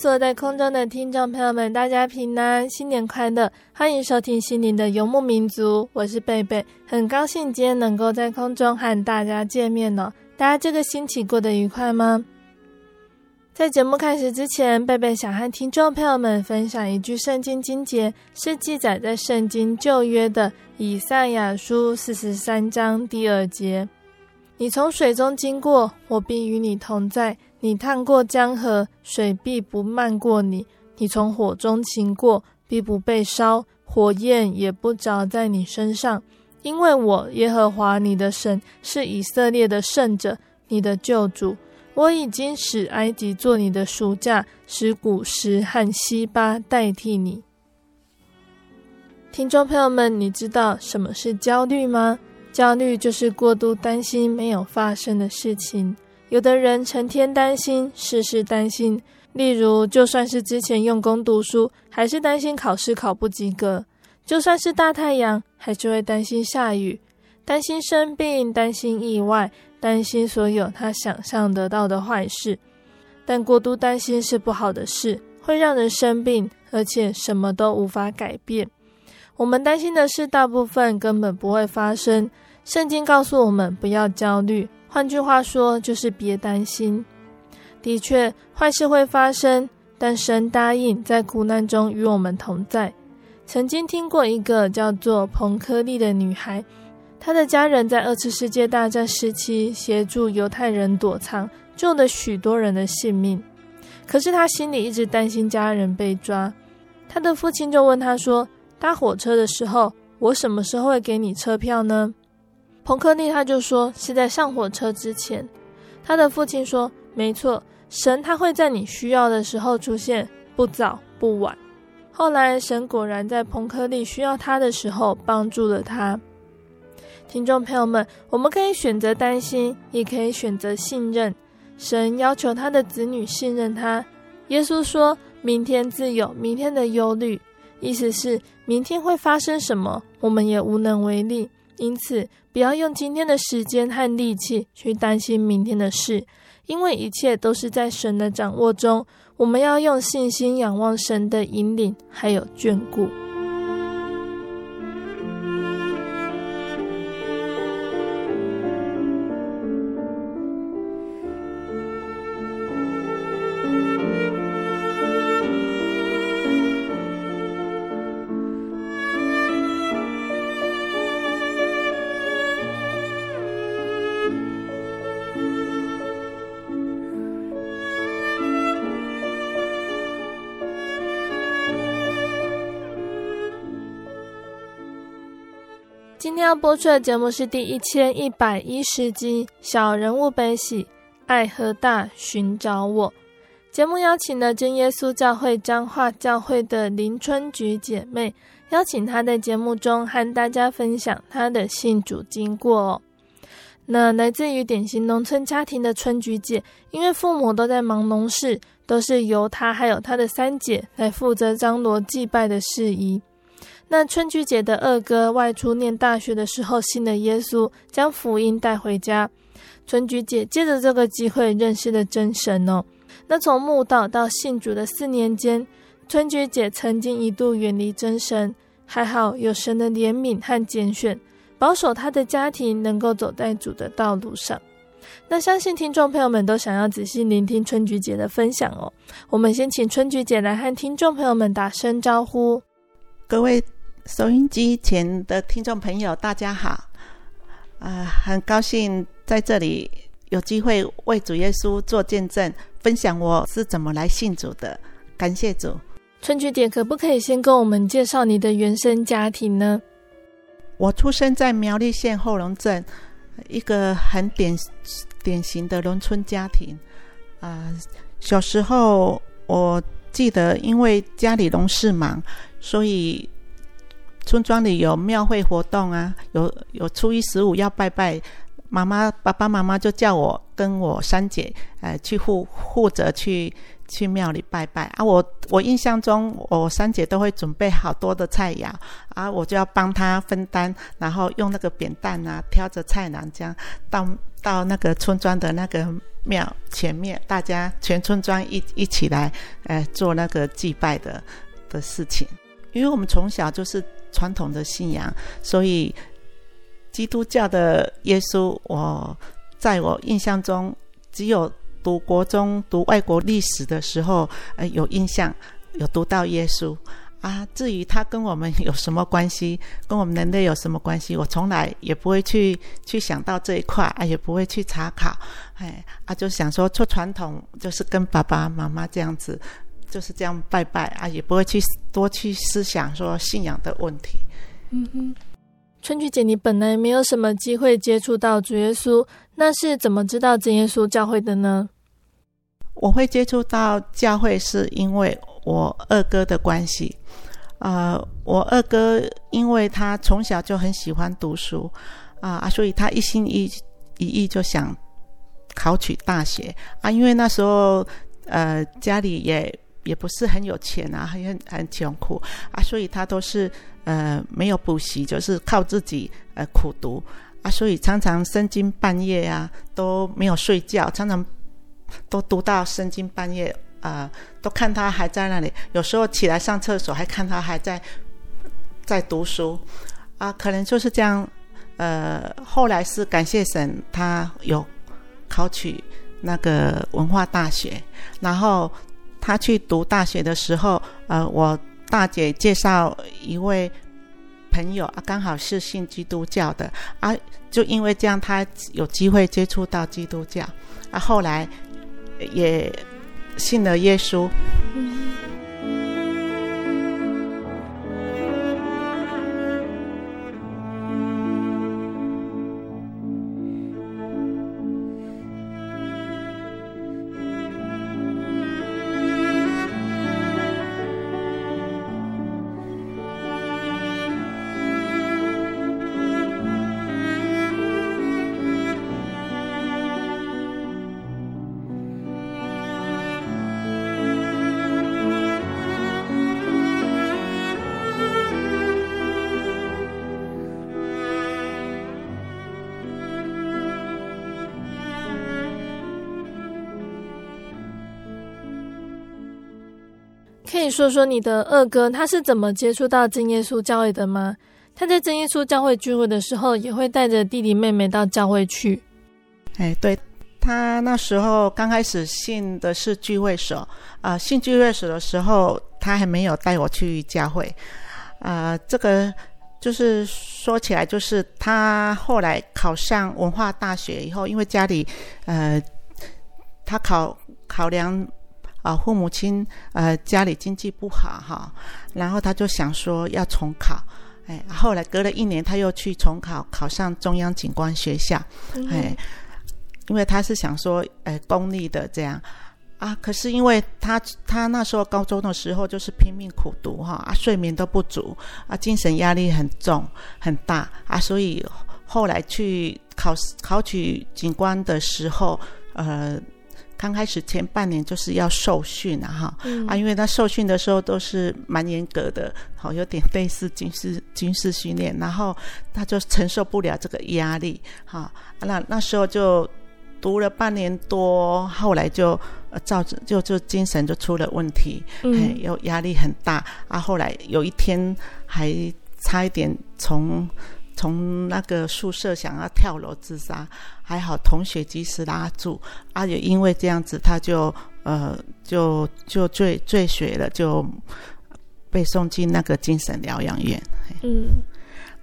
所有在空中的听众朋友们，大家平安，新年快乐！欢迎收听心灵的游牧民族，我是贝贝，很高兴今天能够在空中和大家见面呢。大家这个星期过得愉快吗？在节目开始之前，贝贝想和听众朋友们分享一句圣经经节，是记载在圣经旧约的以赛亚书四十三章第二节：“你从水中经过，我必与你同在。”你趟过江河，水必不漫过你；你从火中行过，必不被烧，火焰也不着在你身上。因为我耶和华你的神是以色列的圣者，你的救主。我已经使埃及做你的赎价，使古实和西巴代替你。听众朋友们，你知道什么是焦虑吗？焦虑就是过度担心没有发生的事情。有的人成天担心，事事担心。例如，就算是之前用功读书，还是担心考试考不及格；就算是大太阳，还是会担心下雨，担心生病，担心意外，担心所有他想象得到的坏事。但过度担心是不好的事，会让人生病，而且什么都无法改变。我们担心的事，大部分根本不会发生。圣经告诉我们，不要焦虑。换句话说，就是别担心。的确，坏事会发生，但神答应在苦难中与我们同在。曾经听过一个叫做彭科利的女孩，她的家人在二次世界大战时期协助犹太人躲藏，救了许多人的性命。可是她心里一直担心家人被抓。她的父亲就问她说：“搭火车的时候，我什么时候会给你车票呢？”彭克利他就说是在上火车之前，他的父亲说没错，神他会在你需要的时候出现，不早不晚。后来神果然在彭克利需要他的时候帮助了他。听众朋友们，我们可以选择担心，也可以选择信任。神要求他的子女信任他。耶稣说明天自有明天的忧虑，意思是明天会发生什么，我们也无能为力。因此，不要用今天的时间和力气去担心明天的事，因为一切都是在神的掌握中。我们要用信心仰望神的引领，还有眷顾。要播出的节目是第一千一百一十集《小人物悲喜，爱和大寻找我》。节目邀请了真耶稣教会彰化教会的林春菊姐妹，邀请她在节目中和大家分享她的信主经过哦。那来自于典型农村家庭的春菊姐，因为父母都在忙农事，都是由她还有她的三姐来负责张罗祭拜的事宜。那春菊姐的二哥外出念大学的时候信了耶稣，将福音带回家。春菊姐借着这个机会认识了真神哦。那从慕道到信主的四年间，春菊姐曾经一度远离真神，还好有神的怜悯和拣选，保守她的家庭能够走在主的道路上。那相信听众朋友们都想要仔细聆听春菊姐的分享哦。我们先请春菊姐来和听众朋友们打声招呼。各位收音机前的听众朋友，大家好。啊、呃，很高兴在这里有机会为主耶稣做见证，分享我是怎么来信主的。感谢主。春菊姐，可不可以先跟我们介绍你的原生家庭呢？我出生在苗栗县后龙镇，一个很典典型的农村家庭。啊、呃，小时候我记得，因为家里农事忙，所以。村庄里有庙会活动啊，有有初一十五要拜拜，妈妈爸爸妈妈就叫我跟我三姐，呃，去负负责去去庙里拜拜啊。我我印象中，我三姐都会准备好多的菜肴啊，我就要帮她分担，然后用那个扁担啊，挑着菜篮这样到到那个村庄的那个庙前面，大家全村庄一一起来，呃，做那个祭拜的的事情，因为我们从小就是。传统的信仰，所以基督教的耶稣，我在我印象中，只有读国中读外国历史的时候，呃，有印象，有读到耶稣啊。至于他跟我们有什么关系，跟我们人类有什么关系，我从来也不会去去想到这一块啊，也不会去查考，哎啊，就想说做传统就是跟爸爸妈妈这样子。就是这样拜拜啊，也不会去多去思想说信仰的问题。嗯哼，春菊姐，你本来没有什么机会接触到主耶稣，那是怎么知道真耶稣教会的呢？我会接触到教会，是因为我二哥的关系。呃，我二哥因为他从小就很喜欢读书啊，所以他一心一一意就想考取大学啊，因为那时候呃家里也。也不是很有钱啊，很很穷苦啊，所以他都是呃没有补习，就是靠自己呃苦读啊，所以常常深更半夜啊都没有睡觉，常常都读到深更半夜啊，呃，都看他还在那里，有时候起来上厕所还看他还在在读书啊，可能就是这样。呃，后来是感谢神，他有考取那个文化大学，然后。他去读大学的时候，呃，我大姐介绍一位朋友啊，刚好是信基督教的啊，就因为这样，他有机会接触到基督教啊，后来也信了耶稣。可以说说你的二哥他是怎么接触到真耶稣教会的吗？他在真耶稣教会聚会的时候，也会带着弟弟妹妹到教会去。哎，对，他那时候刚开始信的是聚会所，啊、信聚会所的时候，他还没有带我去教会。啊、这个就是说起来，就是他后来考上文化大学以后，因为家里，呃，他考考量。啊，父母亲呃家里经济不好哈，然后他就想说要重考，哎，后来隔了一年他又去重考，考上中央警官学校，嗯、哎，因为他是想说，哎，公立的这样啊，可是因为他他那时候高中的时候就是拼命苦读哈，啊，睡眠都不足啊，精神压力很重很大啊，所以后来去考考取警官的时候，呃。刚开始前半年就是要受训啊，哈、嗯，啊，因为他受训的时候都是蛮严格的，好，有点类似军事军事训练，然后他就承受不了这个压力，哈，那那时候就读了半年多，后来就呃造成就就精神就出了问题，嗯，有压力很大，啊，后来有一天还差一点从。从那个宿舍想要跳楼自杀，还好同学及时拉住，啊，也因为这样子，他就呃就就坠坠水了，就被送进那个精神疗养院。嗯，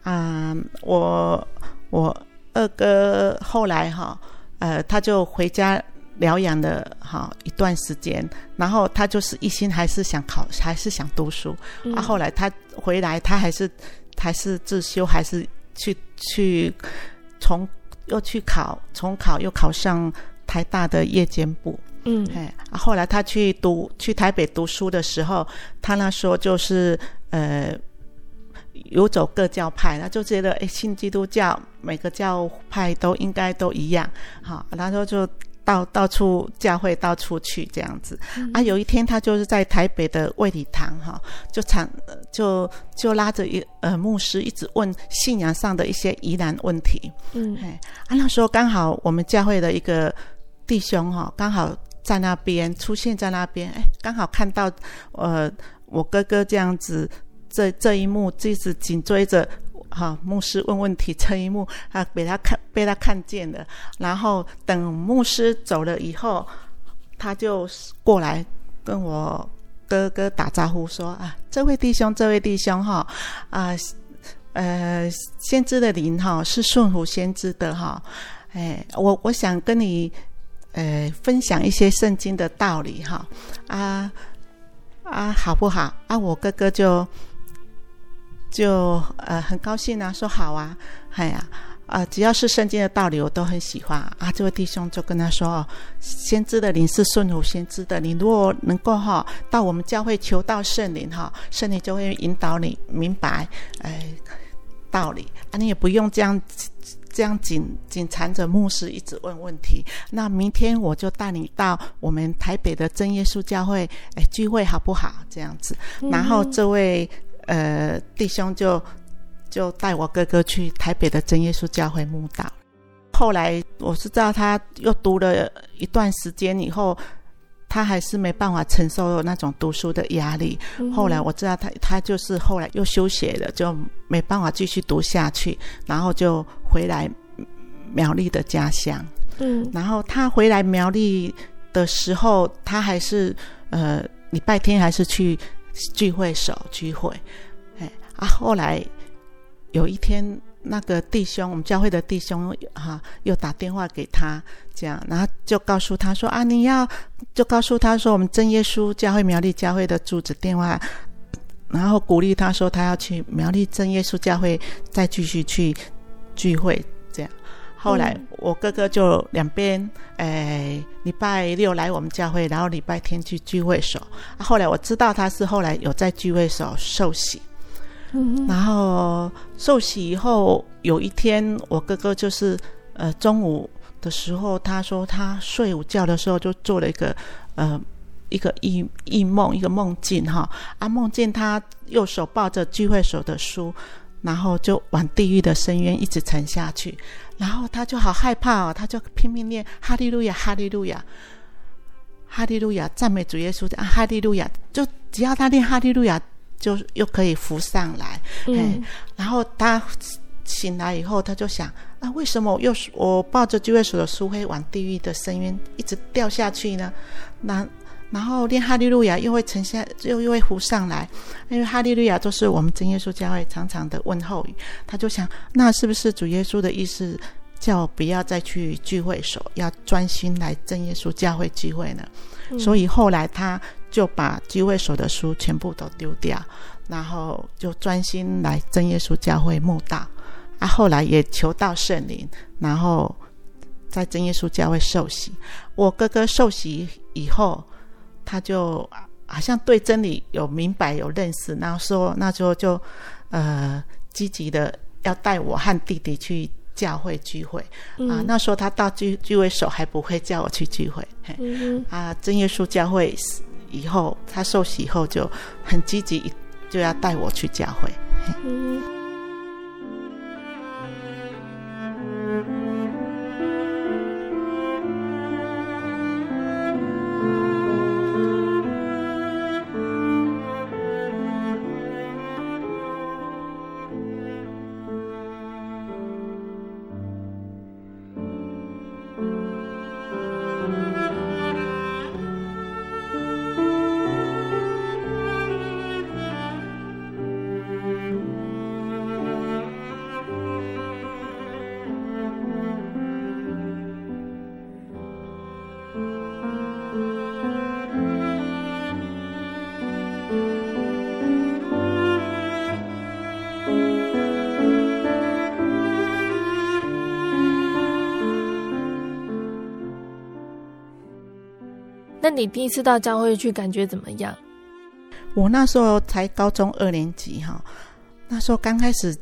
啊，我我二哥后来哈，呃，他就回家疗养了哈一段时间，然后他就是一心还是想考，还是想读书。嗯、啊，后来他回来，他还是还是自修，还是。去去重又去考重考又考上台大的夜间部，嗯，哎，后来他去读去台北读书的时候，他那时候就是呃游走各教派，他就觉得哎，信基督教每个教派都应该都一样，好，然后就。到到处教会到处去这样子，嗯、啊，有一天他就是在台北的卫理堂哈，就常就就拉着一呃牧师一直问信仰上的一些疑难问题，嗯，哎，啊那时候刚好我们教会的一个弟兄哈，刚好在那边出现在那边，哎，刚好看到呃我哥哥这样子，这这一幕就是紧追着。哈，牧师问问题这一幕啊，被他看被他看见了。然后等牧师走了以后，他就过来跟我哥哥打招呼说：“啊，这位弟兄，这位弟兄哈，啊，呃，先知的灵哈是顺服先知的哈。哎，我我想跟你呃分享一些圣经的道理哈。啊啊，好不好？啊，我哥哥就。”就呃很高兴啊，说好啊，哎呀啊，只要是圣经的道理，我都很喜欢啊。这位弟兄就跟他说：“哦，先知的灵是顺服先知的，你如果能够哈到我们教会求到圣灵哈，圣灵就会引导你明白哎道理啊。你也不用这样这样紧紧缠着牧师一直问问题。那明天我就带你到我们台北的真耶稣教会哎聚会好不好？这样子，然后这位。呃，弟兄就就带我哥哥去台北的真耶稣教会墓道。后来我是知道他又读了一段时间以后，他还是没办法承受那种读书的压力。嗯、后来我知道他他就是后来又休学了，就没办法继续读下去，然后就回来苗栗的家乡。嗯，然后他回来苗栗的时候，他还是呃礼拜天还是去。聚会所聚会，哎啊！后来有一天，那个弟兄，我们教会的弟兄哈、又打电话给他，这样，然后就告诉他说啊，你要就告诉他说，我们真耶稣教会苗栗教会的住址电话，然后鼓励他说，他要去苗栗真耶稣教会再继续去聚会。后来我哥哥就两边，哎，礼拜六来我们教会，然后礼拜天去聚会所。后来我知道他是后来有在聚会所受洗，嗯，然后受洗以后有一天，我哥哥就是呃中午的时候，他说他睡午觉的时候就做了一个呃一个异异梦，一个梦境哈啊，梦见他右手抱着聚会所的书。然后就往地狱的深渊一直沉下去，然后他就好害怕哦，他就拼命念哈利路亚，哈利路亚，哈利路亚，赞美主耶稣啊，哈利路亚，就只要他念哈利路亚，就又可以浮上来。嗯，然后他醒来以后，他就想，啊，为什么我又我抱着聚会所的书会往地狱的深渊一直掉下去呢？那。然后念哈利路亚又会沉下，又又会浮上来，因为哈利路亚就是我们真耶稣教会常常的问候语。他就想，那是不是主耶稣的意思，叫我不要再去聚会所，要专心来真耶稣教会聚会呢？嗯。所以后来他就把聚会所的书全部都丢掉，然后就专心来真耶稣教会慕道。啊，后来也求到圣灵，然后在真耶稣教会受洗。我哥哥受洗以后。他就好像对真理有明白有认识，然后说那时候就呃积极的要带我和弟弟去教会聚会、嗯、啊。那时候他到聚聚会所还不会叫我去聚会，嗯、啊，真耶稣教会以后他受洗以后就很积极，就要带我去教会。嗯你第一次到教会去，感觉怎么样？我那时候才高中二年级哈，那时候刚开始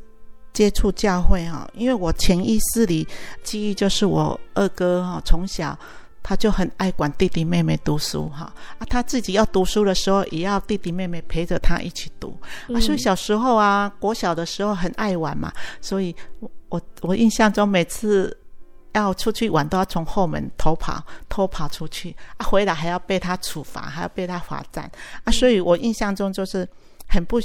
接触教会哈，因为我潜意识里记忆就是我二哥哈，从小他就很爱管弟弟妹妹读书哈啊，他自己要读书的时候，也要弟弟妹妹陪着他一起读啊，所以小时候啊，国小的时候很爱玩嘛，所以我我我印象中每次。要出去玩都要从后门偷跑，偷跑出去啊，回来还要被他处罚，还要被他罚站啊，所以我印象中就是很不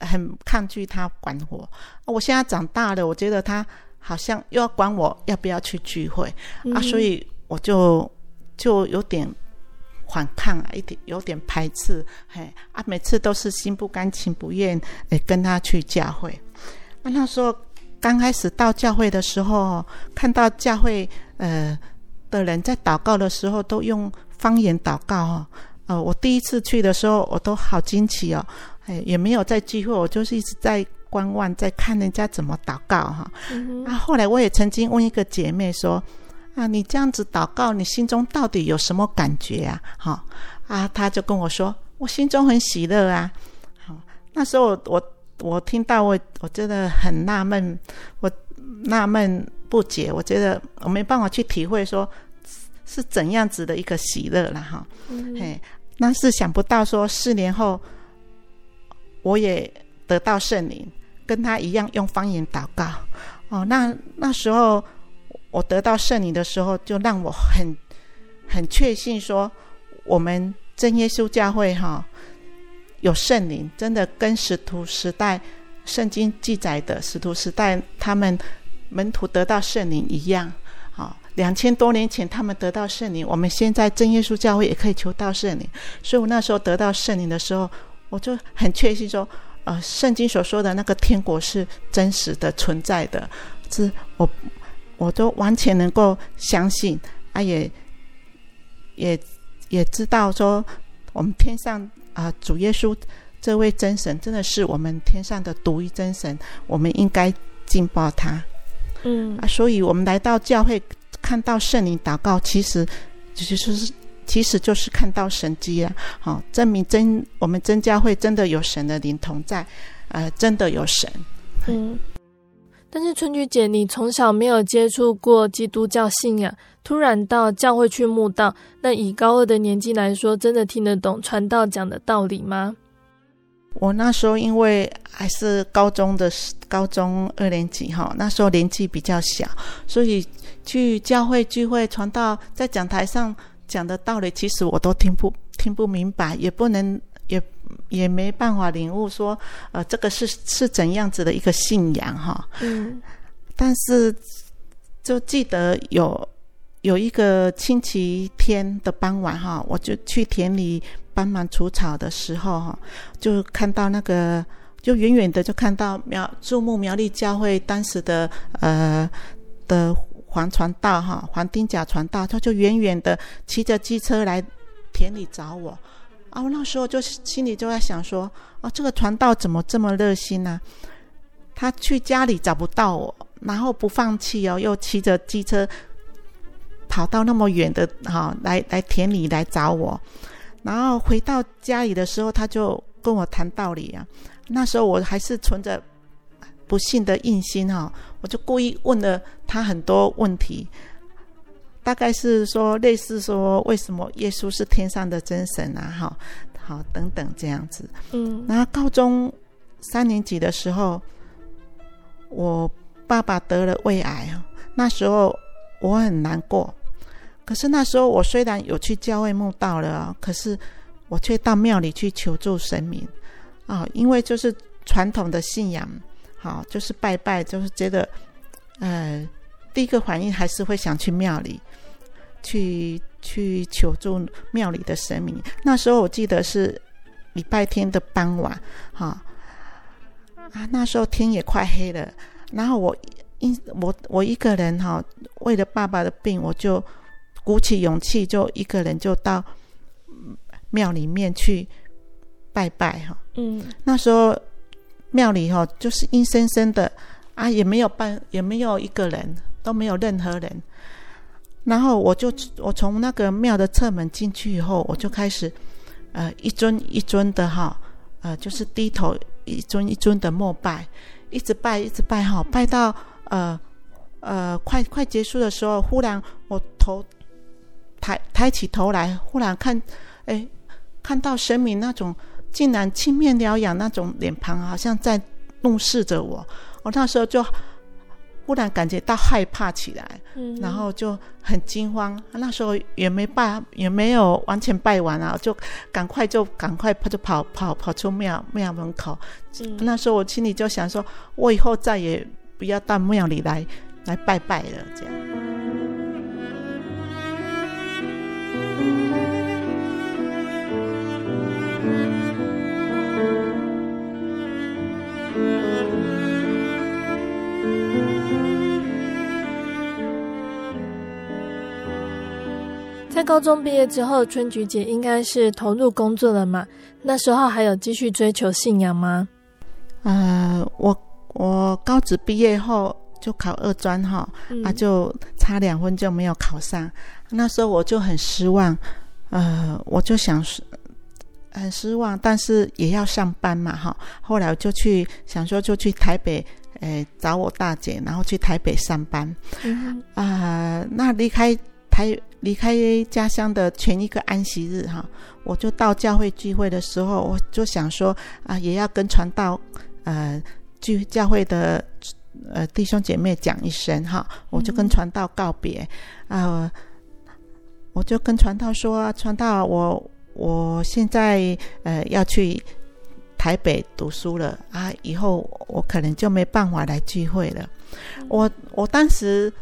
很抗拒他管我。我现在长大了，我觉得他好像又要管我要不要去聚会啊，所以我就就有点反抗啊，一点有点排斥，嘿啊，每次都是心不甘情不愿诶跟他去教会啊，那时候。刚开始到教会的时候，看到教会呃的人在祷告的时候都用方言祷告哦，呃，我第一次去的时候我都好惊奇哦，哎，也没有在聚会，我就是一直在观望，在看人家怎么祷告哈。嗯、啊，后来我也曾经问一个姐妹说：“啊，你这样子祷告，你心中到底有什么感觉啊？”哈，啊，她就跟我说：“我心中很喜乐啊。”好，那时候我。我听到我我真的很纳闷，我纳闷不解，我觉得我没办法去体会说是怎样子的一个喜乐了哈。嗯、嘿，那是想不到说四年后我也得到圣灵，跟他一样用方言祷告。哦，那那时候我得到圣灵的时候，就让我很很确信说，我们真耶稣教会哈。有圣灵，真的跟使徒时代圣经记载的使徒时代他们门徒得到圣灵一样。好，两千多年前他们得到圣灵，我们现在真耶稣教会也可以求到圣灵。所以我那时候得到圣灵的时候，我就很确信说，呃，圣经所说的那个天国是真实的存在的，是我我都完全能够相信，啊，也也也知道说我们天上。啊，主耶稣这位真神真的是我们天上的独一真神，我们应该敬拜他。嗯啊，所以我们来到教会看到圣灵祷告，其实就是其实就是看到神迹了。好、哦，证明真我们真教会真的有神的灵同在，呃，真的有神。嗯，但是春菊姐，你从小没有接触过基督教信仰。突然到教会去慕道，那以高二的年纪来说，真的听得懂传道讲的道理吗？我那时候因为还是高中的高中二年级哈，那时候年纪比较小，所以去教会聚会传道，在讲台上讲的道理，其实我都听不听不明白，也不能也也没办法领悟说，呃，这个是是怎样子的一个信仰哈。嗯，但是就记得有。有一个星期天的傍晚，哈，我就去田里帮忙除草的时候，哈，就看到那个，就远远的就看到苗注目苗栗教会当时的呃的黄传道，哈，黄丁甲传道，他就远远的骑着机车来田里找我，啊，我那时候就心里就在想说，哦，这个传道怎么这么热心呢？他去家里找不到我，然后不放弃哦，又骑着机车。跑到那么远的哈，来来田里来找我，然后回到家里的时候，他就跟我谈道理啊。那时候我还是存着不幸的硬心哈，我就故意问了他很多问题，大概是说类似说为什么耶稣是天上的真神啊？哈，好等等这样子。嗯，然后高中三年级的时候，我爸爸得了胃癌啊，那时候我很难过。可是那时候我虽然有去教会墓道了，可是我却到庙里去求助神明啊，因为就是传统的信仰。好，就是拜拜，就是觉得，呃，第一个反应还是会想去庙里，去去求助庙里的神明。那时候我记得是礼拜天的傍晚，哈，啊，那时候天也快黑了，然后我一我我一个人哈，为了爸爸的病，我就鼓起勇气，就一个人就到庙里面去拜拜哈。嗯，那时候。庙里哈，就是阴森森的啊，也没有办，也没有一个人，都没有任何人。然后我就我从那个庙的侧门进去以后，我就开始呃一尊一尊的哈，呃就是低头一尊一尊的膜拜，一直拜一直拜哈，拜到呃呃快快结束的时候，忽然我头抬抬起头来，忽然看哎看到神明那种。竟然青面獠牙那种脸庞，好像在怒视着我。我那时候就忽然感觉到害怕起来，嗯，然后就很惊慌。那时候也没拜，也没有完全拜完啊，就赶快就赶快跑就跑跑跑出庙庙门口。嗯，那时候我心里就想说，我以后再也不要到庙里来来拜拜了，这样。在高中毕业之后，春菊姐应该是投入工作了嘛？那时候还有继续追求信仰吗？呃，我我高职毕业后就考二专哈，嗯、啊，就差两分就没有考上。那时候我就很失望，呃，我就想很失望，但是也要上班嘛哈。后来我就去想说，就去台北，诶，找我大姐，然后去台北上班。嗯啊、呃，那离开台。离开家乡的前一个安息日，哈，我就到教会聚会的时候，我就想说啊，也要跟传道，呃，聚教会的呃弟兄姐妹讲一声哈，我就跟传道告别啊，我就跟传道说，传道，我我现在呃要去台北读书了啊，以后我可能就没办法来聚会了。我我当时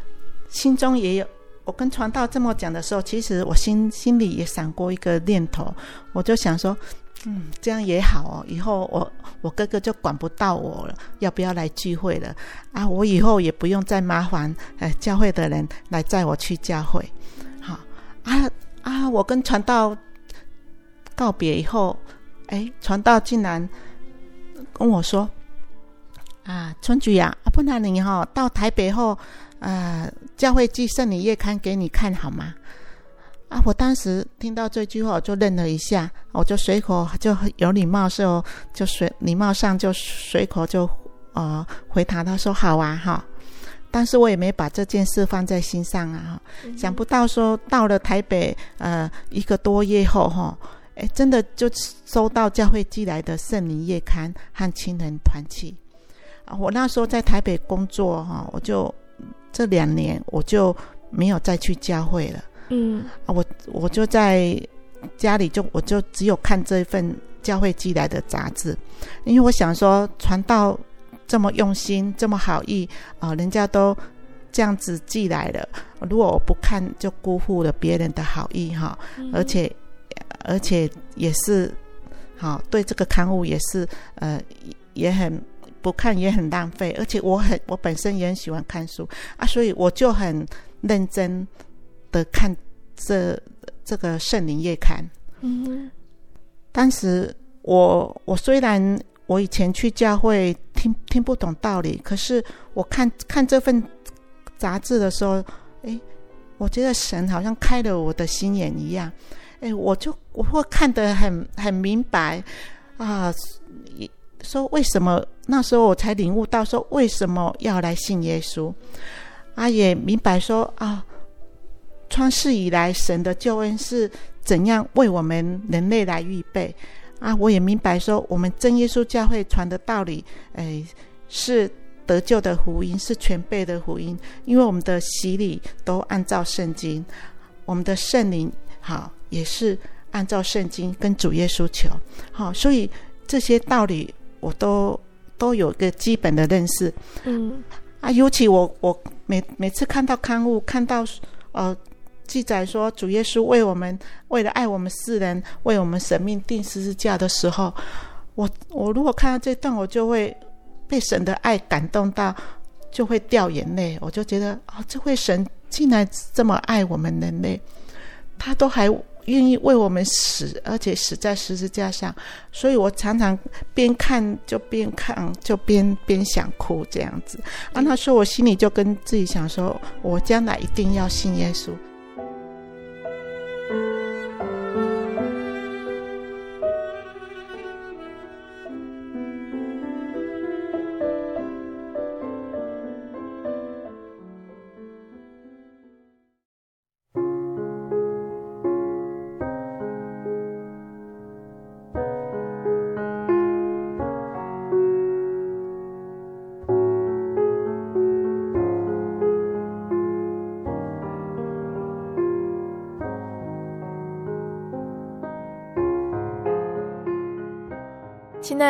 心中也有。我跟传道这么讲的时候，其实我心心里也闪过一个念头，我就想说，嗯，这样也好哦，以后我我哥哥就管不到我了，要不要来聚会了啊？我以后也不用再麻烦哎教会的人来载我去教会，好啊啊！我跟传道告别以后，哎，传道竟然跟我说，啊，春菊呀，啊，不然你哈到台北后。呃，教会寄圣礼月刊给你看好吗？啊，我当时听到这句话，我就愣了一下，我就随口就有礼貌说，就随礼貌上就随口就呃回答他说好啊哈，但是我也没把这件事放在心上啊，嗯、想不到说到了台北呃一个多月后哈，哎真的就收到教会寄来的圣灵月刊和亲人团契啊，我那时候在台北工作哈，我就。这两年我就没有再去教会了。嗯，啊，我我就在家里就我就只有看这一份教会寄来的杂志，因为我想说传道这么用心这么好意啊，人家都这样子寄来了，如果我不看就辜负了别人的好意哈，而且而且也是好对这个刊物也是呃也很。不看也很浪费，而且我很我本身也很喜欢看书啊，所以我就很认真的看这这个圣灵月刊。嗯，当时我我虽然我以前去教会听听不懂道理，可是我看看这份杂志的时候，哎，我觉得神好像开了我的心眼一样，哎，我就我会看得很很明白啊。说为什么那时候我才领悟到说，为什么要来信耶稣，啊，也明白说啊，创世以来神的救恩是怎样为我们人类来预备，啊，我也明白说，我们真耶稣教会传的道理，哎，是得救的福音，是全备的福音，因为我们的洗礼都按照圣经，我们的圣灵好也是按照圣经跟主耶稣求，好，所以这些道理我都。都有个基本的认识，嗯。啊，尤其我我每每次看到刊物，看到呃记载说主耶稣为我们为了爱我们世人，为我们舍命钉十字架的时候，我我如果看到这段，我就会被神的爱感动到，就会掉眼泪。我就觉得、哦，这位神竟然这么爱我们人类，他都还。愿意为我们死，而且死在十字架上，所以我常常边看就边看，就边边想哭这样子。啊，那时候我心里就跟自己想说，我将来一定要信耶稣。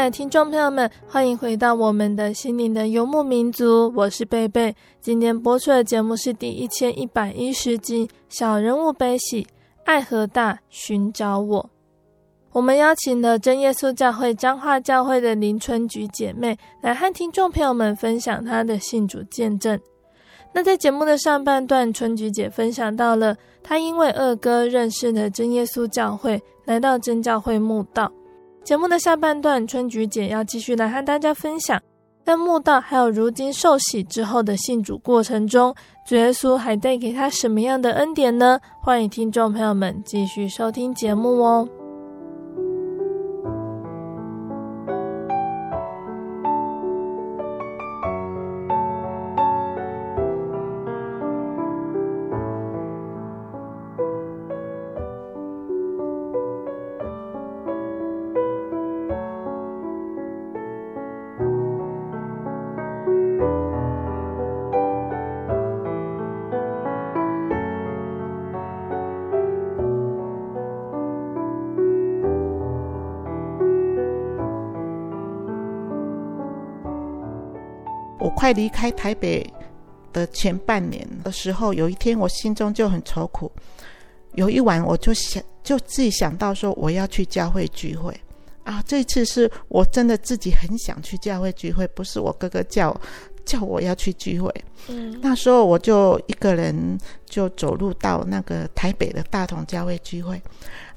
听众朋友们，欢迎回到我们的心灵的游牧民族，我是贝贝。今天播出的节目是第一千一百一十集《小人物悲喜，爱和大，寻找我》。我们邀请了真耶稣教会彰化教会的林春菊姐妹来和听众朋友们分享她的信主见证。那在节目的上半段，春菊姐分享到了她因为二哥认识了真耶稣教会，来到真教会慕道。节目的下半段，春菊姐要继续来和大家分享，在墓道还有如今受洗之后的信主过程中，主耶稣还带给他什么样的恩典呢？欢迎听众朋友们继续收听节目哦。快离开台北的前半年的时候，有一天我心中就很愁苦。有一晚，我就想，就自己想到说，我要去教会聚会啊！这次是我真的自己很想去教会聚会，不是我哥哥叫叫我要去聚会。嗯，那时候我就一个人就走路到那个台北的大同教会聚会。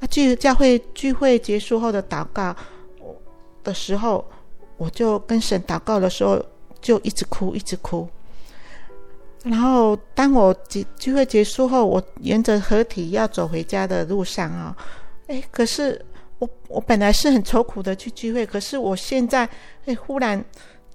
啊，聚教会聚会结束后的祷告的时候，我就跟神祷告的时候。就一直哭，一直哭。然后，当我聚聚会结束后，我沿着河堤要走回家的路上啊，哎，可是我我本来是很愁苦的去聚会，可是我现在哎，忽然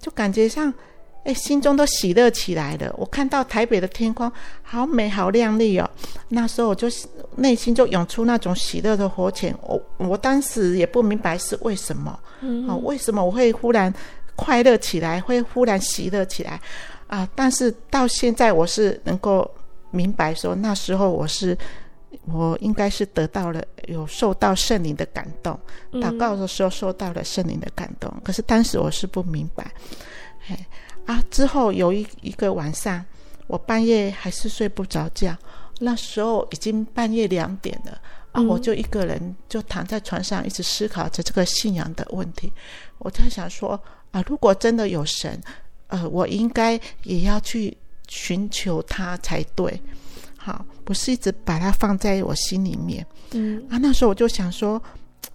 就感觉上哎，心中都喜乐起来了。我看到台北的天空好美，好亮丽哦。那时候我就内心就涌出那种喜乐的火泉。我我当时也不明白是为什么，嗯，啊，为什么我会忽然。快乐起来，会忽然喜乐起来，啊！但是到现在，我是能够明白说，那时候我是我应该是得到了有受到圣灵的感动，祷告的时候受到了圣灵的感动。可是当时我是不明白，哎啊！之后有一一个晚上，我半夜还是睡不着觉，那时候已经半夜两点了。啊！我就一个人就躺在床上，一直思考着这个信仰的问题。我在想说啊，如果真的有神，呃，我应该也要去寻求他才对。好，不是一直把它放在我心里面。嗯啊，那时候我就想说，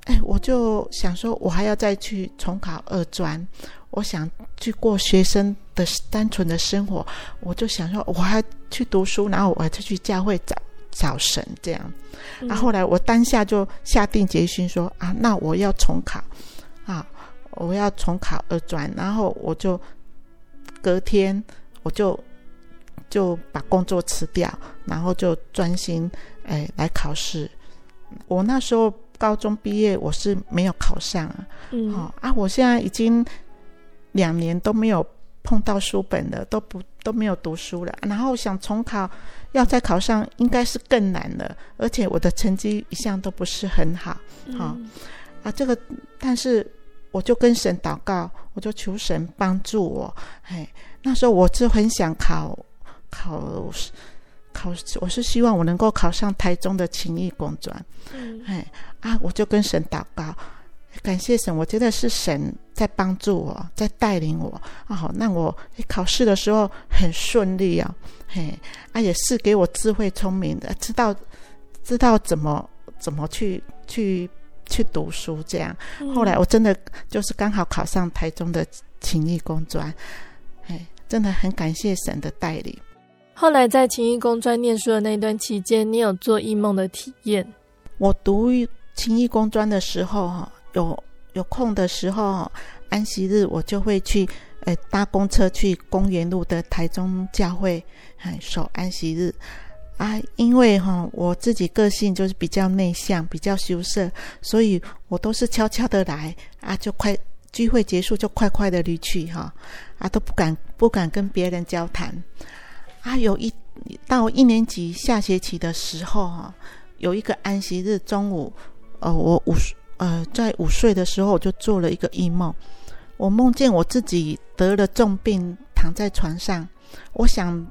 哎，我就想说，我还要再去重考二专，我想去过学生的单纯的生活。我就想说，我还去读书，然后我还去教会找。找神这样，然后后来我当下就下定决心说啊，那我要重考啊，我要重考二专，然后我就隔天我就就把工作辞掉，然后就专心哎来考试。我那时候高中毕业，我是没有考上啊。嗯，好啊，我现在已经两年都没有碰到书本了，都不都没有读书了。然后想重考，要再考上，应该是更难了。而且我的成绩一向都不是很好。好、嗯、啊，这个，但是我就跟神祷告，我就求神帮助我。哎，那时候我就很想考考。考，我是希望我能够考上台中的勤益工专。嗯，哎啊，我就跟神祷告，感谢神，我觉得是神在帮助我，在带领我啊。好，那我考试的时候很顺利啊。嘿，啊，也是给我智慧聪明的，知道知道怎么怎么去去去读书这样。后来我真的就是刚好考上台中的勤益工专，哎，真的很感谢神的带领。后来在勤益工专念书的那段期间，你有做异梦的体验？我读勤益工专的时候，哈，有有空的时候，安息日我就会去，呃，搭公车去公园路的台中教会，哎，守安息日。啊，因为哈，我自己个性就是比较内向，比较羞涩，所以我都是悄悄的来，啊，就快聚会结束就快快的离去，哈，啊，都不敢不敢跟别人交谈。啊，有一到一年级下学期的时候，哈，有一个安息日中午，呃，我午呃在午睡的时候，我就做了一个异梦，我梦见我自己得了重病，躺在床上，我想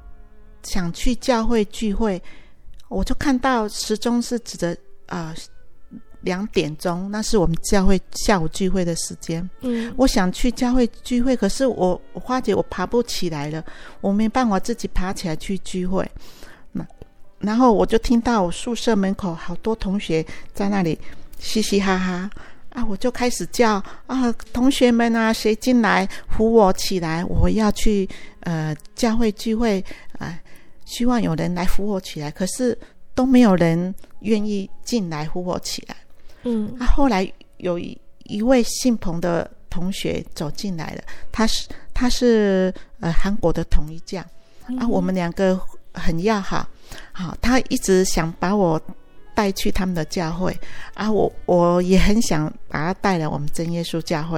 想去教会聚会，我就看到时钟是指着啊。呃两点钟，那是我们教会下午聚会的时间。嗯，我想去教会聚会，可是我我发觉我爬不起来了，我没办法自己爬起来去聚会。那然后我就听到我宿舍门口好多同学在那里嘻嘻哈哈啊，我就开始叫啊，同学们啊，谁进来扶我起来？我要去呃教会聚会啊，希望有人来扶我起来，可是都没有人愿意进来扶我起来。嗯，啊，后来有一一位姓彭的同学走进来了，他是他是呃韩国的统一将，啊，我们两个很要好，好，他一直想把我带去他们的教会，啊，我我也很想把他带来我们真耶稣教会，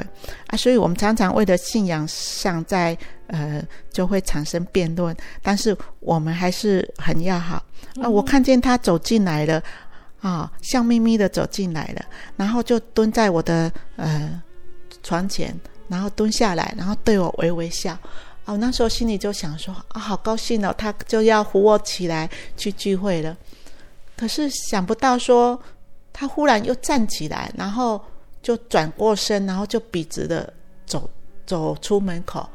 啊，所以我们常常为了信仰上在呃就会产生辩论，但是我们还是很要好，啊，我看见他走进来了。啊、哦，笑眯眯的走进来了，然后就蹲在我的呃床前，然后蹲下来，然后对我微微笑。哦，那时候心里就想说啊、哦，好高兴哦，他就要扶我起来去聚会了。可是想不到说，他忽然又站起来，然后就转过身，然后就笔直的走走出门口。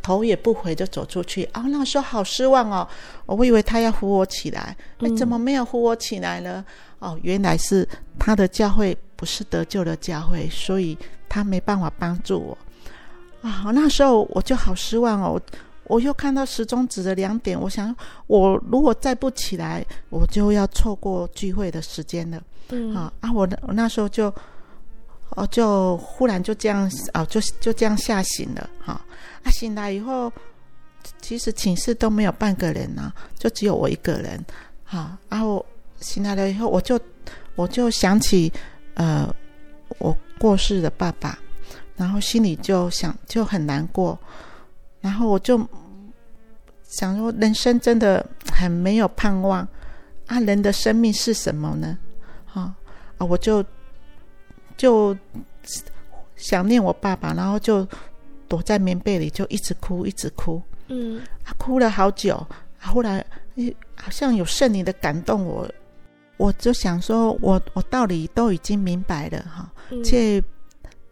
头也不回就走出去啊、哦！那时候好失望哦，我以为他要扶我起来，哎，怎么没有扶我起来呢？嗯、哦，原来是他的教会不是得救的教会，所以他没办法帮助我啊！那时候我就好失望哦，我又看到时钟指着两点，我想我如果再不起来，我就要错过聚会的时间了。嗯啊，啊，我我那时候就哦，就忽然就这样哦，就就这样吓醒了哈。哦啊，醒来以后，其实寝室都没有半个人呢，就只有我一个人。好，然后醒来了以后，我就我就想起，呃，我过世的爸爸，然后心里就想就很难过，然后我就想说，人生真的很没有盼望啊！人的生命是什么呢？啊啊，我就就想念我爸爸，然后就。躲在棉被里就一直哭，一直哭。嗯，他哭了好久。后来，好像有圣灵的感动我，我就想说，我我道理都已经明白了哈，却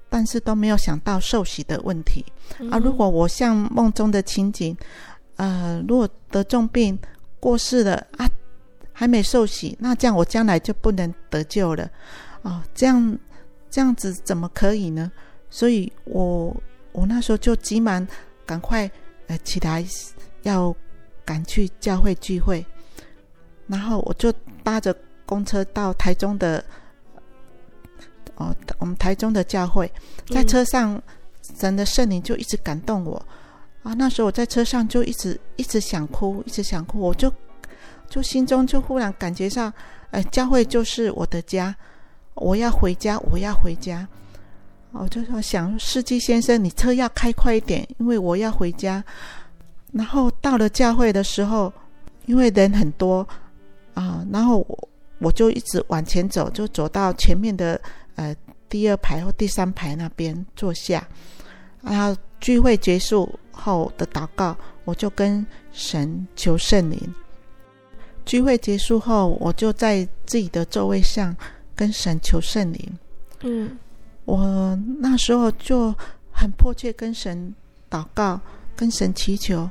但是都没有想到受洗的问题。啊，如果我像梦中的情景，呃，如果得重病过世了啊，还没受洗，那这样我将来就不能得救了。哦，这样这样子怎么可以呢？所以我。我那时候就急忙赶快呃起来，要赶去教会聚会，然后我就搭着公车到台中的哦，我们台中的教会，在车上神的圣灵就一直感动我啊。那时候我在车上就一直一直想哭，一直想哭，我就就心中就忽然感觉上，哎，教会就是我的家，我要回家，我要回家。我就说想，司机先生，你车要开快一点，因为我要回家。然后到了教会的时候，因为人很多啊，然后我我就一直往前走，就走到前面的呃第二排或第三排那边坐下。啊聚会结束后的祷告，我就跟神求圣灵。聚会结束后，我就在自己的座位上跟神求圣灵。嗯。我那时候就很迫切跟神祷告，跟神祈求。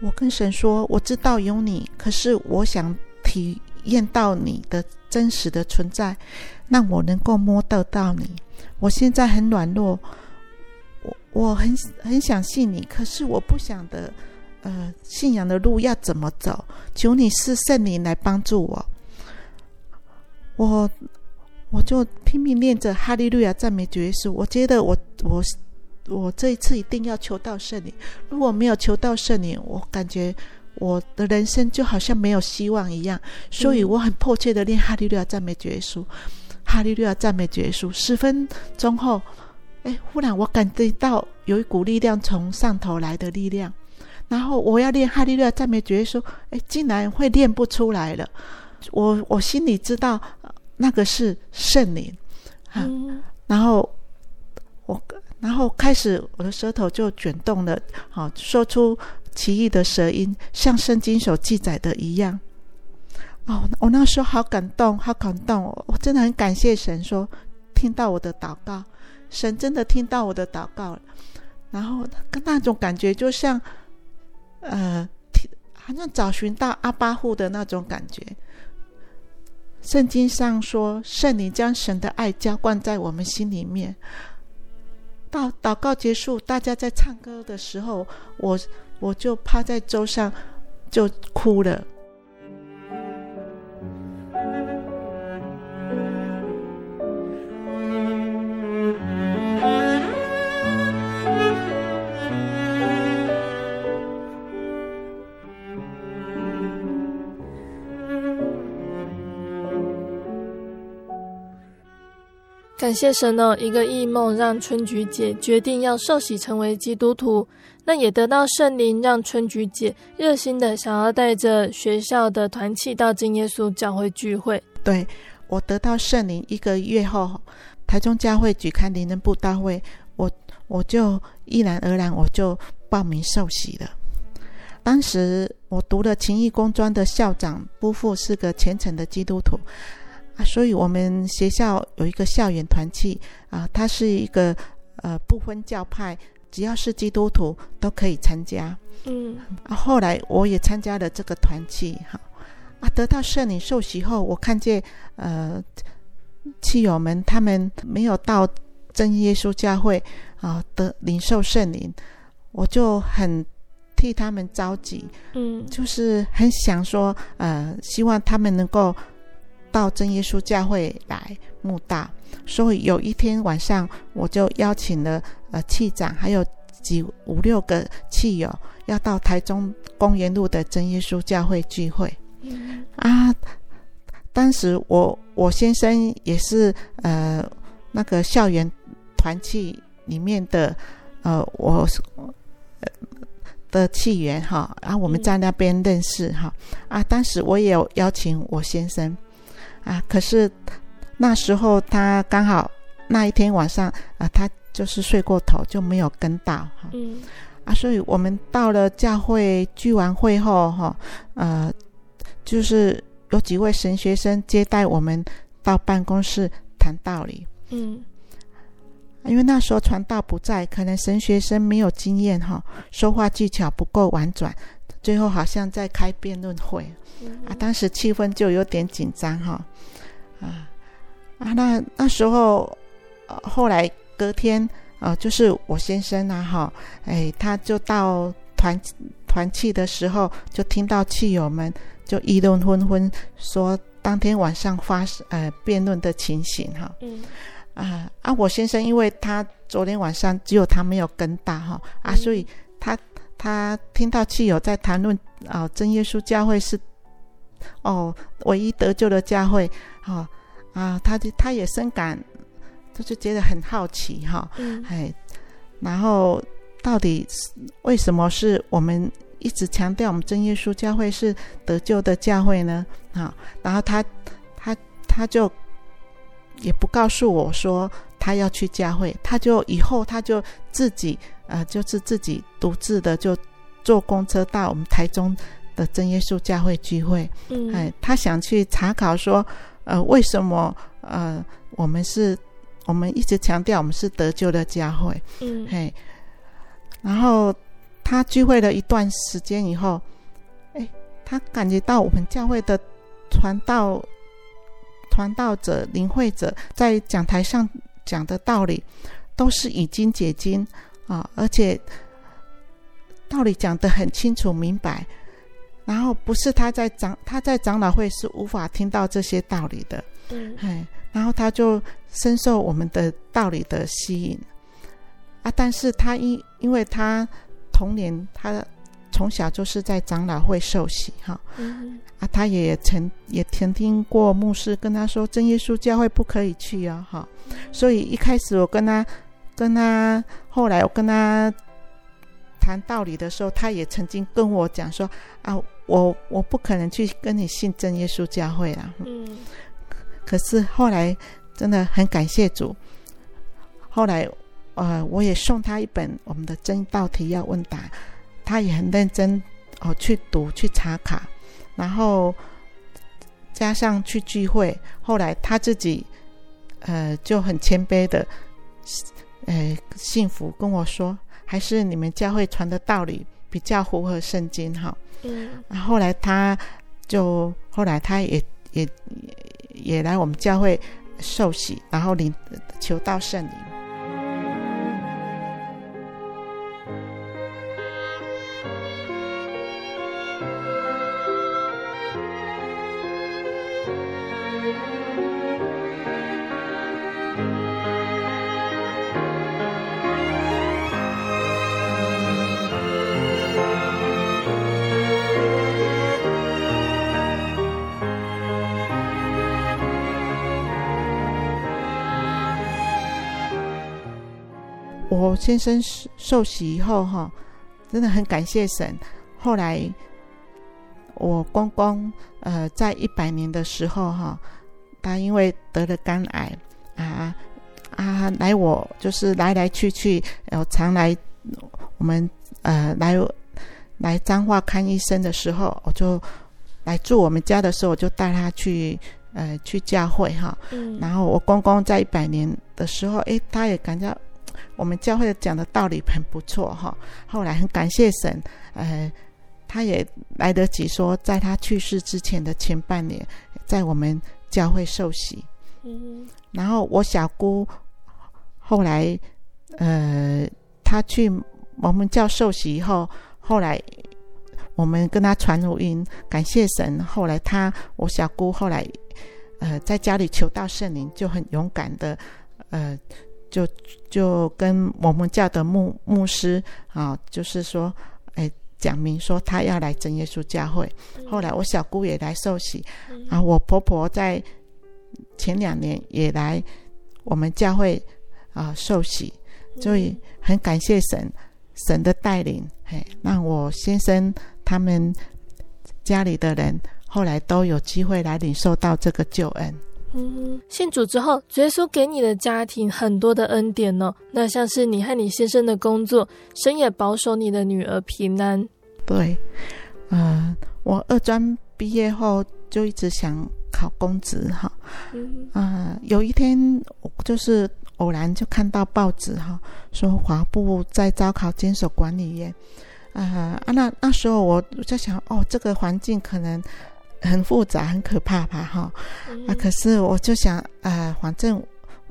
我跟神说：“我知道有你，可是我想体验到你的真实的存在，让我能够摸得到你。我现在很软弱，我我很很想信你，可是我不想的，呃，信仰的路要怎么走？求你是圣灵来帮助我。我。”我就拼命念着哈利路亚赞美主耶稣。我觉得我我我这一次一定要求到圣灵。如果没有求到圣灵，我感觉我的人生就好像没有希望一样。所以我很迫切的念哈利路亚赞美主耶稣，哈利路亚赞美主耶稣。十分钟后，哎，忽然我感觉到有一股力量从上头来的力量，然后我要练哈利路亚赞美主耶稣，哎，竟然会练不出来了。我我心里知道。那个是圣灵，啊，嗯、然后我，然后开始我的舌头就卷动了，好，说出奇异的舌音，像圣经所记载的一样。哦，我那时候好感动，好感动，我真的很感谢神，说听到我的祷告，神真的听到我的祷告，然后跟那种感觉就像，呃，好像找寻到阿巴父的那种感觉。圣经上说，圣灵将神的爱浇灌在我们心里面。到祷告结束，大家在唱歌的时候，我我就趴在桌上就哭了。感谢神哦，一个异梦让春菊姐决定要受洗成为基督徒，那也得到圣灵，让春菊姐热心的想要带着学校的团契到真耶稣教会聚会。对，我得到圣灵一个月后，台中教会举开灵恩布道会，我我就毅然而然我就报名受洗了。当时我读了勤益工专的校长夫妇是个虔诚的基督徒。啊，所以我们学校有一个校园团契啊，它是一个呃不分教派，只要是基督徒都可以参加。嗯，啊，后来我也参加了这个团契，哈，啊，得到圣灵受洗后，我看见呃，亲友们他们没有到真耶稣教会啊得领受圣灵，我就很替他们着急，嗯，就是很想说，呃，希望他们能够。到真耶稣教会来慕道，所以有一天晚上，我就邀请了呃气长，还有几五六个气友，要到台中公园路的真耶稣教会聚会。嗯、啊，当时我我先生也是呃那个校园团契里面的呃我的气员哈，然后我们在那边认识哈。啊，当时我也有邀请我先生。啊！可是那时候他刚好那一天晚上啊，他就是睡过头，就没有跟到哈。嗯。啊，所以我们到了教会聚完会后哈，呃，就是有几位神学生接待我们到办公室谈道理。嗯。因为那时候传道不在，可能神学生没有经验哈，说话技巧不够婉转，最后好像在开辩论会。啊，当时气氛就有点紧张哈，啊啊，那那时候，呃，后来隔天，呃，就是我先生啊哈，哎，他就到团团契的时候，就听到气友们就议论纷纷，说当天晚上发生呃辩论的情形哈，嗯，啊啊！我先生因为他昨天晚上只有他没有跟到哈啊，所以他他听到亲友在谈论啊，真耶稣教会是哦唯一得救的教会哦啊，他就他也深感，他就觉得很好奇哈，哎，然后到底为什么是我们一直强调我们真耶稣教会是得救的教会呢？啊，然后他他他就。也不告诉我说他要去教会，他就以后他就自己呃，就是自己独自的就坐公车到我们台中的真耶稣教会聚会。嗯，哎，他想去查考说，呃，为什么呃，我们是，我们一直强调我们是得救的教会。嗯，嘿，然后他聚会了一段时间以后，哎，他感觉到我们教会的传道。传道者、领会者在讲台上讲的道理，都是以经解经啊，而且道理讲得很清楚明白。然后不是他在长他在长老会是无法听到这些道理的，嗯，哎，然后他就深受我们的道理的吸引啊，但是他因因为他童年他。从小就是在长老会受洗哈，嗯、啊，他也曾也曾听过牧师跟他说，真耶稣教会不可以去哦，哈，所以一开始我跟他跟他，后来我跟他谈道理的时候，他也曾经跟我讲说啊，我我不可能去跟你信真耶稣教会了，嗯，可是后来真的很感谢主，后来呃，我也送他一本我们的真道题要问答。他也很认真哦，去读去查卡，然后加上去聚会，后来他自己呃就很谦卑的呃幸福跟我说，还是你们教会传的道理比较符合圣经哈。嗯。然后后来他就后来他也也也来我们教会受洗，然后领求道圣灵。我先生受洗以后，哈，真的很感谢神。后来我公公，呃，在一百年的时候，哈，他因为得了肝癌，啊啊，来我就是来来去去，呃，常来我们呃来来彰化看医生的时候，我就来住我们家的时候，我就带他去呃去教会，哈，嗯，然后我公公在一百年的时候，诶，他也感觉。我们教会讲的道理很不错哈，后来很感谢神，呃，他也来得及说，在他去世之前的前半年，在我们教会受洗。嗯，然后我小姑后来，呃，他去我们教受洗以后，后来我们跟他传福音，感谢神。后来他我小姑后来，呃，在家里求到圣灵，就很勇敢的，呃。就就跟我们教的牧牧师啊，就是说，哎，讲明说他要来真耶稣教会。后来我小姑也来受洗，啊，我婆婆在前两年也来我们教会啊受洗，所以很感谢神神的带领，嘿，让我先生他们家里的人后来都有机会来领受到这个救恩。嗯，信主之后，主耶稣给你的家庭很多的恩典呢、哦。那像是你和你先生的工作，神也保守你的女儿平安。对，嗯、呃，我二专毕业后就一直想考公职哈。嗯，呃，有一天就是偶然就看到报纸哈，说华部在招考监守管理员。啊，那那时候我在想，哦，这个环境可能。很复杂，很可怕吧？哈、嗯、啊！可是我就想，啊、呃，反正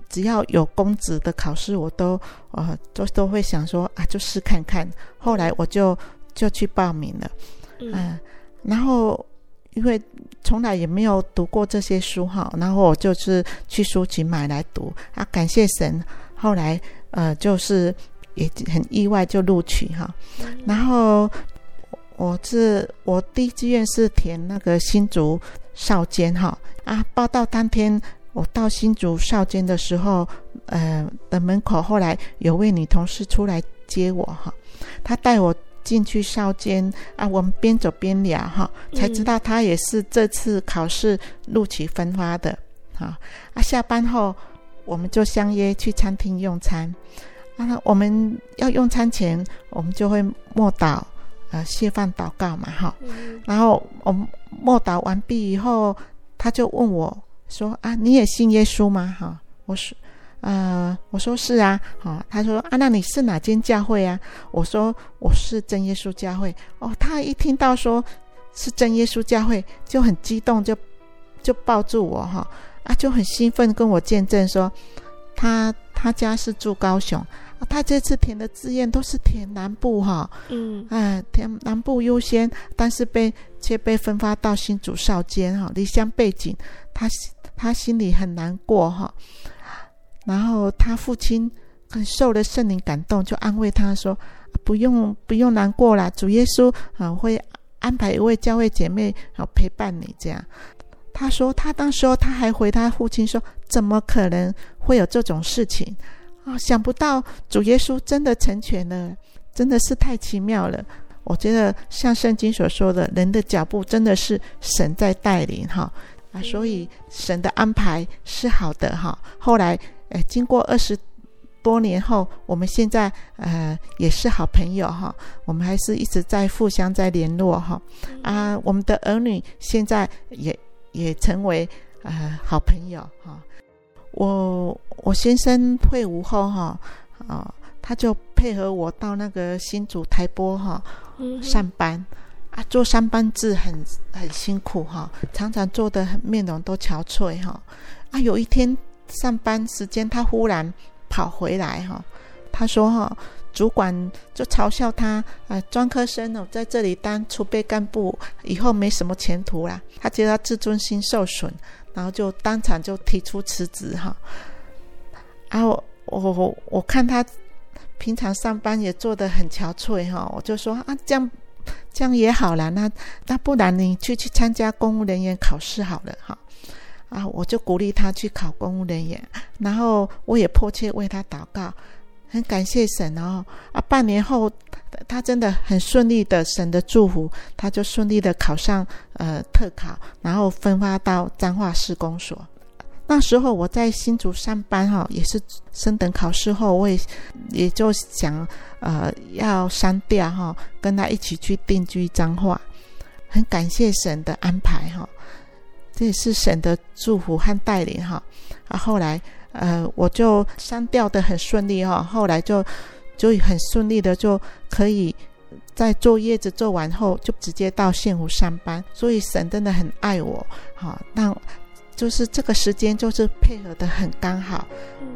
只要有公职的考试，我都呃都都会想说啊，就试看看。后来我就就去报名了，嗯、呃，然后因为从来也没有读过这些书哈，然后我就是去书局买来读啊，感谢神，后来呃就是也很意外就录取哈，然后我是我第一志愿是填那个新竹少监哈。啊，报到当天我到新竹少监的时候，呃的门口后来有位女同事出来接我哈，她带我。进去少监啊，我们边走边聊哈，才知道她也是这次考试录取分发的，啊啊，下班后我们就相约去餐厅用餐。啊，我们要用餐前，我们就会默祷呃谢饭祷告嘛哈，然后我默祷完毕以后，他就问我说啊，你也信耶稣吗？哈，我说。呃，我说是啊，好、哦，他说啊，那你是哪间教会啊？我说我是真耶稣教会。哦，他一听到说是真耶稣教会，就很激动，就就抱住我哈，啊，就很兴奋跟我见证说，他他家是住高雄，啊、他这次填的志愿都是填南部哈，嗯，哎，填南部优先，但是被却被分发到新竹少监哈，离乡背景，他他心里很难过哈。然后他父亲很受了圣灵感动，就安慰他说：“不用不用难过啦，主耶稣啊会安排一位教会姐妹啊陪伴你。”这样，他说他当时候他还回他父亲说：“怎么可能会有这种事情啊？想不到主耶稣真的成全了，真的是太奇妙了。”我觉得像圣经所说的，人的脚步真的是神在带领哈啊，所以神的安排是好的哈。后来。哎，经过二十多年后，我们现在呃也是好朋友哈，我们还是一直在互相在联络哈。啊，我们的儿女现在也也成为呃好朋友哈。我我先生退伍后哈啊，他就配合我到那个新竹台播哈上班啊，做三班制很很辛苦哈，常常做的面容都憔悴哈。啊，有一天。上班时间，他忽然跑回来哈，他说哈，主管就嘲笑他，呃，专科生哦，在这里当储备干部，以后没什么前途啦。他觉得他自尊心受损，然后就当场就提出辞职哈。然后我我我看他平常上班也做得很憔悴哈，我就说啊，这样这样也好了，那那不然你去去参加公务人员考试好了哈。啊，我就鼓励他去考公务人员，然后我也迫切为他祷告，很感谢神哦。啊，半年后他真的很顺利的，神的祝福，他就顺利的考上呃特考，然后分发到彰化市公所。那时候我在新竹上班哈，也是升等考试后，我也也就想呃要删掉哈，跟他一起去定居彰化，很感谢神的安排哈。这也是神的祝福和带领哈，啊，后来呃，我就删掉的很顺利哈，后来就就很顺利的就可以在坐月子做完后就直接到县府上班，所以神真的很爱我，哈，那就是这个时间就是配合的很刚好。嗯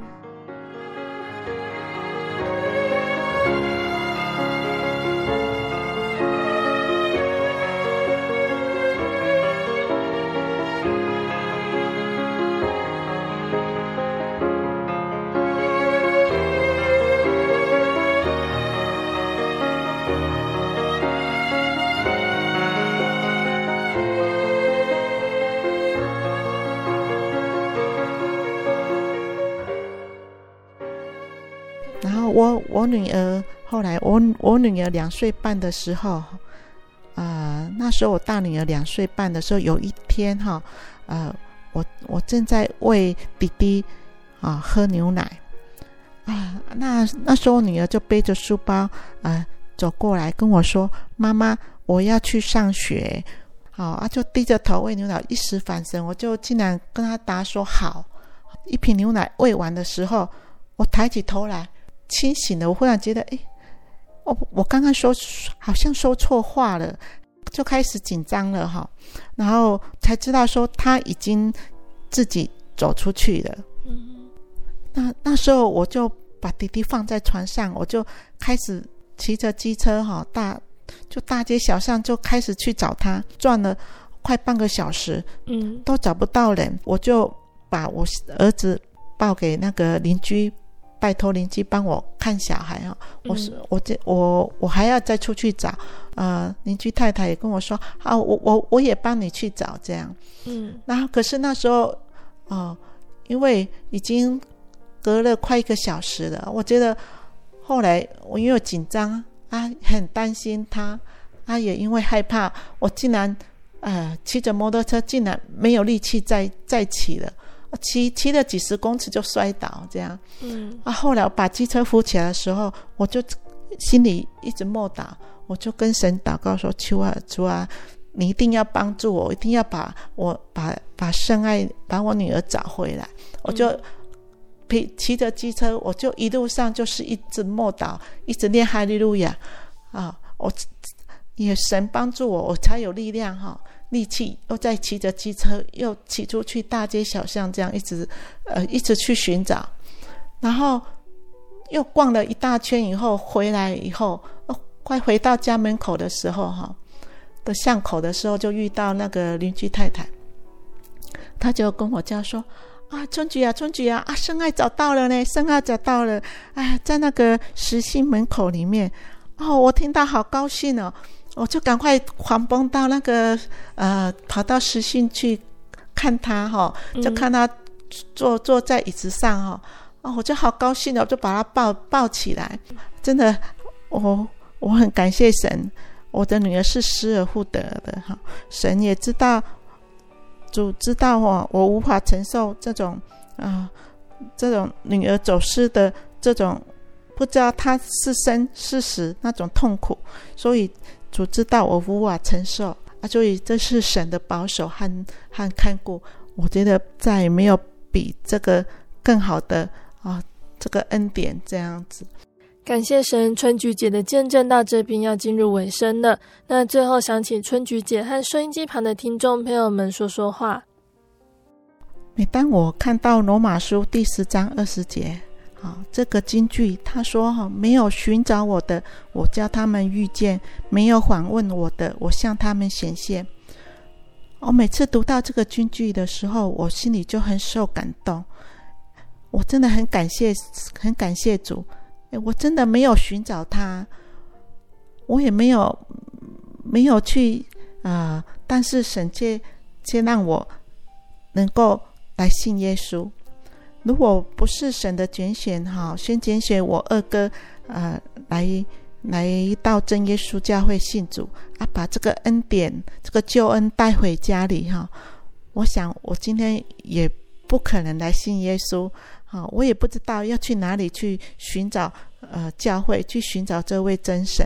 女儿后来，我我女儿两岁半的时候，啊、那时候我大女儿两岁半的时候，有一天哈，呃，我我正在喂弟弟啊喝牛奶，啊，那那时候女儿就背着书包啊、走过来跟我说：“妈妈，我要去上学。”好啊，就低着头喂牛奶，一时反神，我就竟然跟他答说：“好。”一瓶牛奶喂完的时候，我抬起头来。清醒了，我忽然觉得，哎，我我刚刚说好像说错话了，就开始紧张了哈，然后才知道说他已经自己走出去了。嗯，那那时候我就把弟弟放在床上，我就开始骑着机车哈，大就大街小巷就开始去找他，转了。快半个小时，嗯，都找不到人，我就把我儿子抱给那个邻居，拜托邻居帮我看小孩哈。我是我这我我还要再出去找，呃，邻居太太也跟我说，啊，我我我也帮你去找这样，嗯，然后可是那时候哦、呃，因为已经隔了快一个小时了，我觉得后来我因为紧张啊，很担心他。他也因为害怕，我竟然，呃，骑着摩托车竟然没有力气再再骑了，骑骑了几十公尺就摔倒，这样。嗯。啊，后来我把机车扶起来的时候，我就心里一直默祷，我就跟神祷告说：“求啊，主啊，你一定要帮助我，一定要把我把把圣爱把我女儿找回来。”我就骑骑着机车，我就一路上就是一直默祷，一直念哈利路亚啊，我。也神帮助我，我才有力量哈，力气又再骑着机车，又骑出去大街小巷，这样一直呃一直去寻找，然后又逛了一大圈以后回来以后，哦，快回到家门口的时候哈，的巷口的时候就遇到那个邻居太太，她就跟我叫说啊，春菊啊，春菊啊，啊，圣爱找到了呢，圣爱找到了，哎，在那个实信门口里面，哦，我听到好高兴哦。我就赶快狂奔到那个呃，跑到实信去看他哈，就看他坐坐在椅子上哈，哦，我就好高兴的，我就把他抱抱起来。真的，我我很感谢神，我的女儿是失而复得的哈。神也知道，主知道哦，我无法承受这种啊、呃，这种女儿走失的这种不知道她是生是死那种痛苦，所以。主知道我无法承受啊，所以这是神的保守和和看顾。我觉得再也没有比这个更好的啊，这个恩典这样子。感谢神，春菊姐的见证到这边要进入尾声了。那最后想请春菊姐和收音机旁的听众朋友们说说话。每当我看到罗马书第十章二十节。啊，这个金句他说：“哈，没有寻找我的，我叫他们遇见；没有访问我的，我向他们显现。”我每次读到这个金句的时候，我心里就很受感动。我真的很感谢，很感谢主。诶，我真的没有寻找他，我也没有没有去啊、但是神却却让我能够来信耶稣。如果不是神的拣选，哈，先拣选我二哥，呃，来来到真耶稣教会信主啊，把这个恩典、这个救恩带回家里，哈，我想我今天也不可能来信耶稣，哈，我也不知道要去哪里去寻找，呃，教会去寻找这位真神。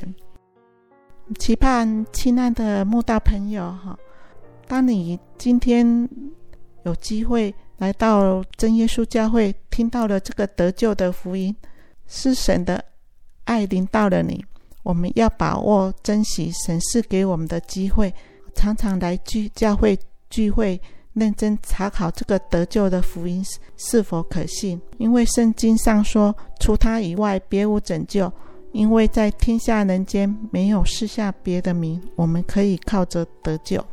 期盼亲爱的慕道朋友，哈，当你今天有机会。来到真耶稣教会，听到了这个得救的福音，是神的爱临到了你。我们要把握、珍惜神赐给我们的机会，常常来聚教会聚会，认真查考这个得救的福音是否可信。因为圣经上说，除他以外，别无拯救。因为在天下人间，没有赐下别的名，我们可以靠着得救。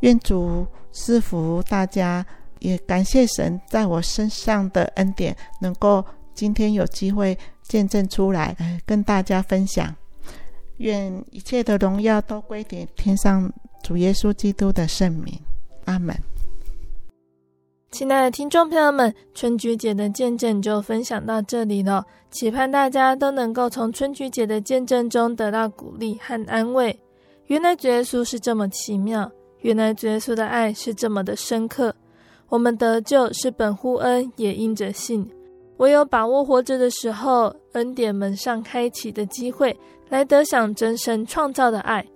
愿主赐福大家。也感谢神在我身上的恩典，能够今天有机会见证出来，跟大家分享。愿一切的荣耀都归给天上主耶稣基督的圣名。阿门。亲爱的听众朋友们，春菊姐的见证就分享到这里了。期盼大家都能够从春菊姐的见证中得到鼓励和安慰。原来主耶稣是这么奇妙，原来主耶稣的爱是这么的深刻。我们得救是本乎恩，也因着信。唯有把握活着的时候，恩典门上开启的机会，来得享真神创造的爱，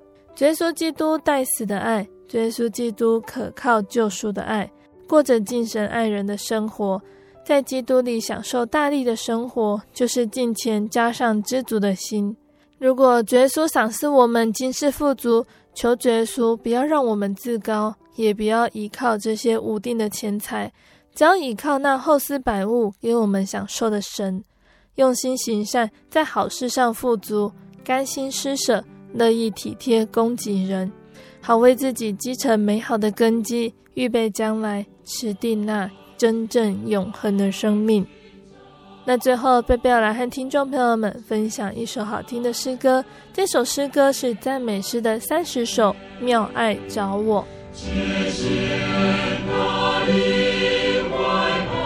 耶稣基督代死的爱，耶稣基督可靠救赎的爱，过着敬神爱人的生活，在基督里享受大力的生活，就是敬虔加上知足的心。如果耶稣赏赐我们今世富足，求耶稣不要让我们自高。也不要依靠这些无定的钱财，只要依靠那厚思百物给我们享受的神，用心行善，在好事上富足，甘心施舍，乐意体贴供给人，好为自己积成美好的根基，预备将来持定那真正永恒的生命。那最后，贝贝要来和听众朋友们分享一首好听的诗歌。这首诗歌是赞美诗的三十首，《妙爱找我》。谢谢那里怀。